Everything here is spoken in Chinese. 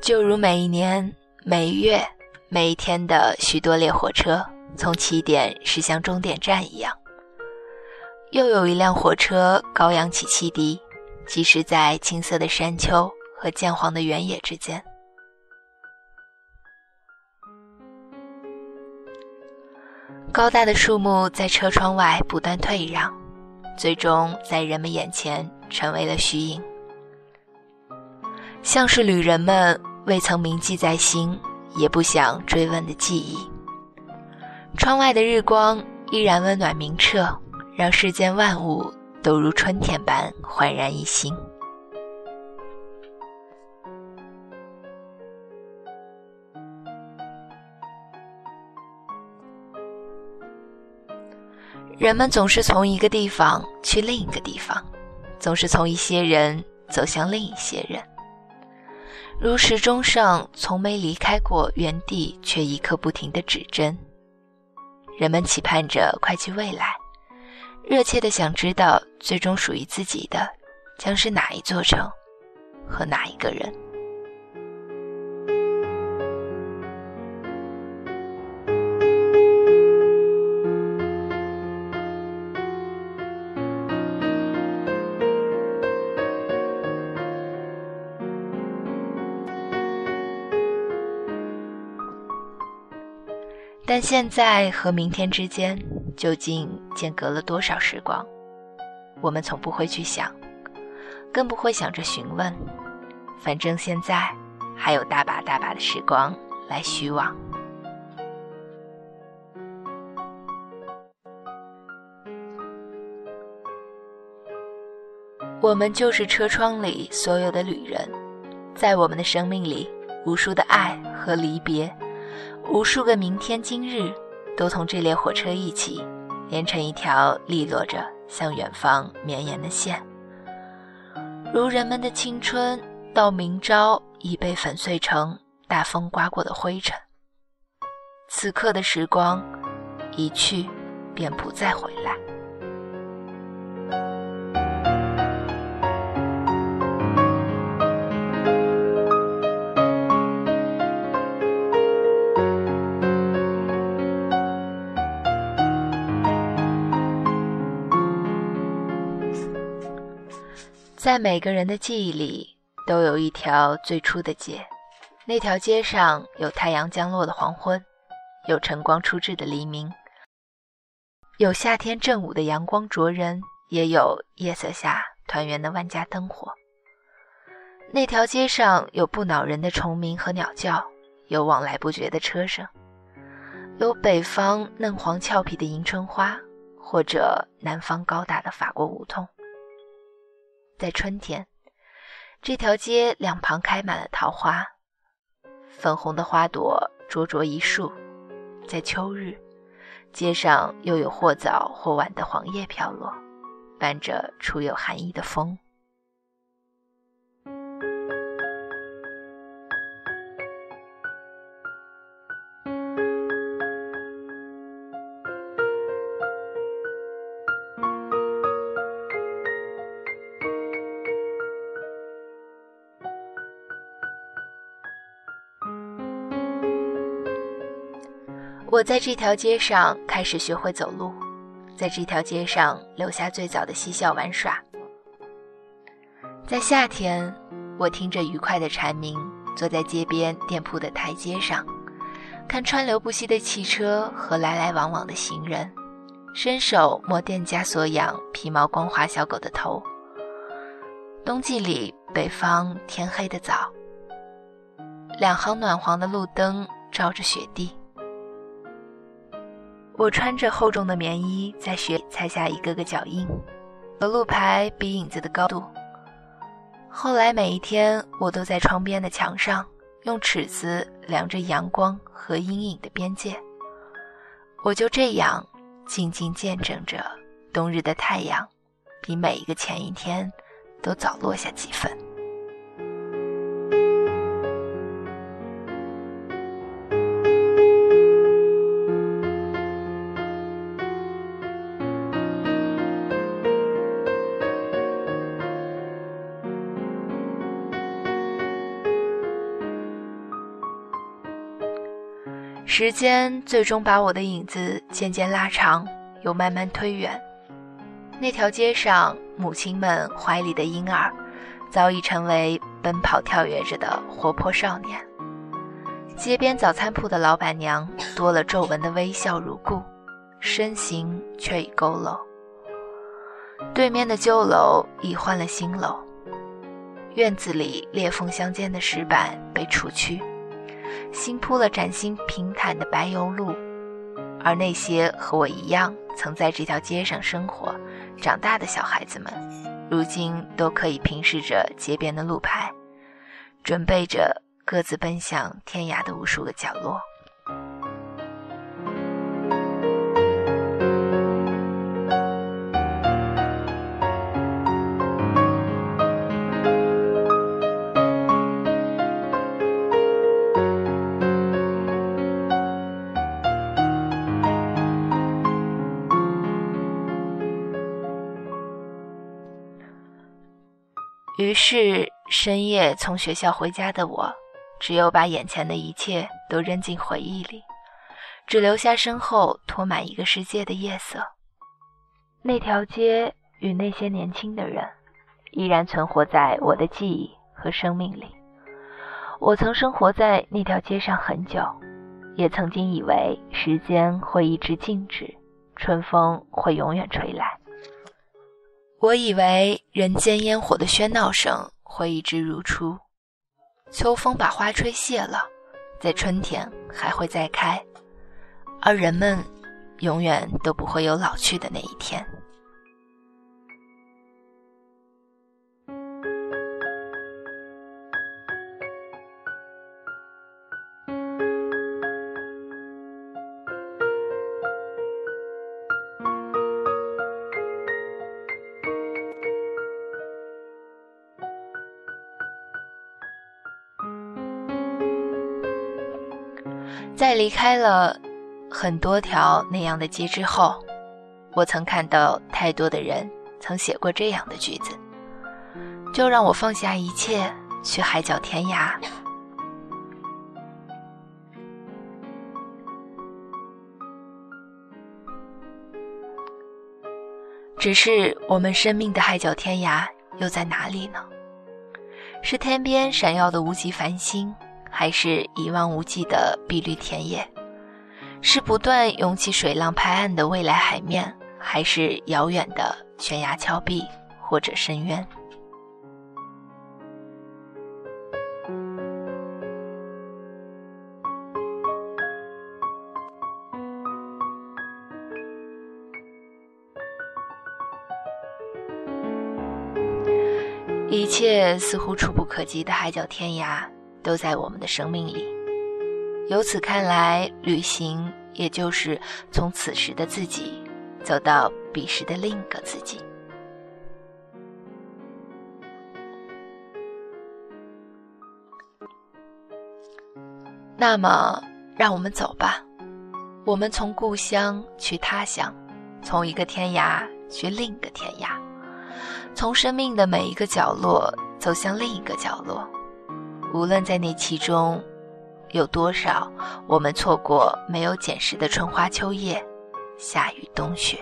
就如每一年、每月、每一天的许多列火车从起点驶向终点站一样，又有一辆火车高扬起汽笛，即使在青色的山丘和渐黄的原野之间。高大的树木在车窗外不断退让，最终在人们眼前成为了虚影，像是旅人们未曾铭记在心，也不想追问的记忆。窗外的日光依然温暖明澈，让世间万物都如春天般焕然一新。人们总是从一个地方去另一个地方，总是从一些人走向另一些人，如时钟上从没离开过原地却一刻不停的指针。人们期盼着快去未来，热切的想知道最终属于自己的将是哪一座城和哪一个人。但现在和明天之间究竟间隔了多少时光？我们从不会去想，更不会想着询问。反正现在还有大把大把的时光来虚妄。我们就是车窗里所有的旅人，在我们的生命里，无数的爱和离别。无数个明天、今日，都同这列火车一起，连成一条利落着向远方绵延的线。如人们的青春，到明朝已被粉碎成大风刮过的灰尘。此刻的时光，一去便不再回来。在每个人的记忆里，都有一条最初的街。那条街上有太阳降落的黄昏，有晨光初至的黎明，有夏天正午的阳光灼人，也有夜色下团圆的万家灯火。那条街上有不恼人的虫鸣和鸟叫，有往来不绝的车声，有北方嫩黄俏皮的迎春花，或者南方高大的法国梧桐。在春天，这条街两旁开满了桃花，粉红的花朵灼灼一束。在秋日，街上又有或早或晚的黄叶飘落，伴着初有寒意的风。我在这条街上开始学会走路，在这条街上留下最早的嬉笑玩耍。在夏天，我听着愉快的蝉鸣，坐在街边店铺的台阶上，看川流不息的汽车和来来往往的行人，伸手摸店家所养皮毛光滑小狗的头。冬季里，北方天黑的早，两行暖黄的路灯照着雪地。我穿着厚重的棉衣，在雪踩下一个个脚印，和路牌比影子的高度。后来每一天，我都在窗边的墙上用尺子量着阳光和阴影的边界。我就这样静静见证着冬日的太阳，比每一个前一天都早落下几分。时间最终把我的影子渐渐拉长，又慢慢推远。那条街上，母亲们怀里的婴儿，早已成为奔跑跳跃着的活泼少年。街边早餐铺的老板娘多了皱纹的微笑如故，身形却已佝偻。对面的旧楼已换了新楼，院子里裂缝相间的石板被除去。新铺了崭新平坦的柏油路，而那些和我一样曾在这条街上生活、长大的小孩子们，如今都可以平视着街边的路牌，准备着各自奔向天涯的无数个角落。于是深夜从学校回家的我，只有把眼前的一切都扔进回忆里，只留下身后拖满一个世界的夜色。那条街与那些年轻的人，依然存活在我的记忆和生命里。我曾生活在那条街上很久，也曾经以为时间会一直静止，春风会永远吹来。我以为人间烟火的喧闹声会一直如初，秋风把花吹谢了，在春天还会再开，而人们永远都不会有老去的那一天。在离开了很多条那样的街之后，我曾看到太多的人曾写过这样的句子：“就让我放下一切，去海角天涯。”只是我们生命的海角天涯又在哪里呢？是天边闪耀的无极繁星？还是一望无际的碧绿田野，是不断涌起水浪拍岸的未来海面，还是遥远的悬崖峭壁或者深渊？一切似乎触不可及的海角天涯。都在我们的生命里。由此看来，旅行也就是从此时的自己走到彼时的另一个自己。那么，让我们走吧。我们从故乡去他乡，从一个天涯去另一个天涯，从生命的每一个角落走向另一个角落。无论在那其中，有多少我们错过没有捡拾的春花秋叶，夏雨冬雪。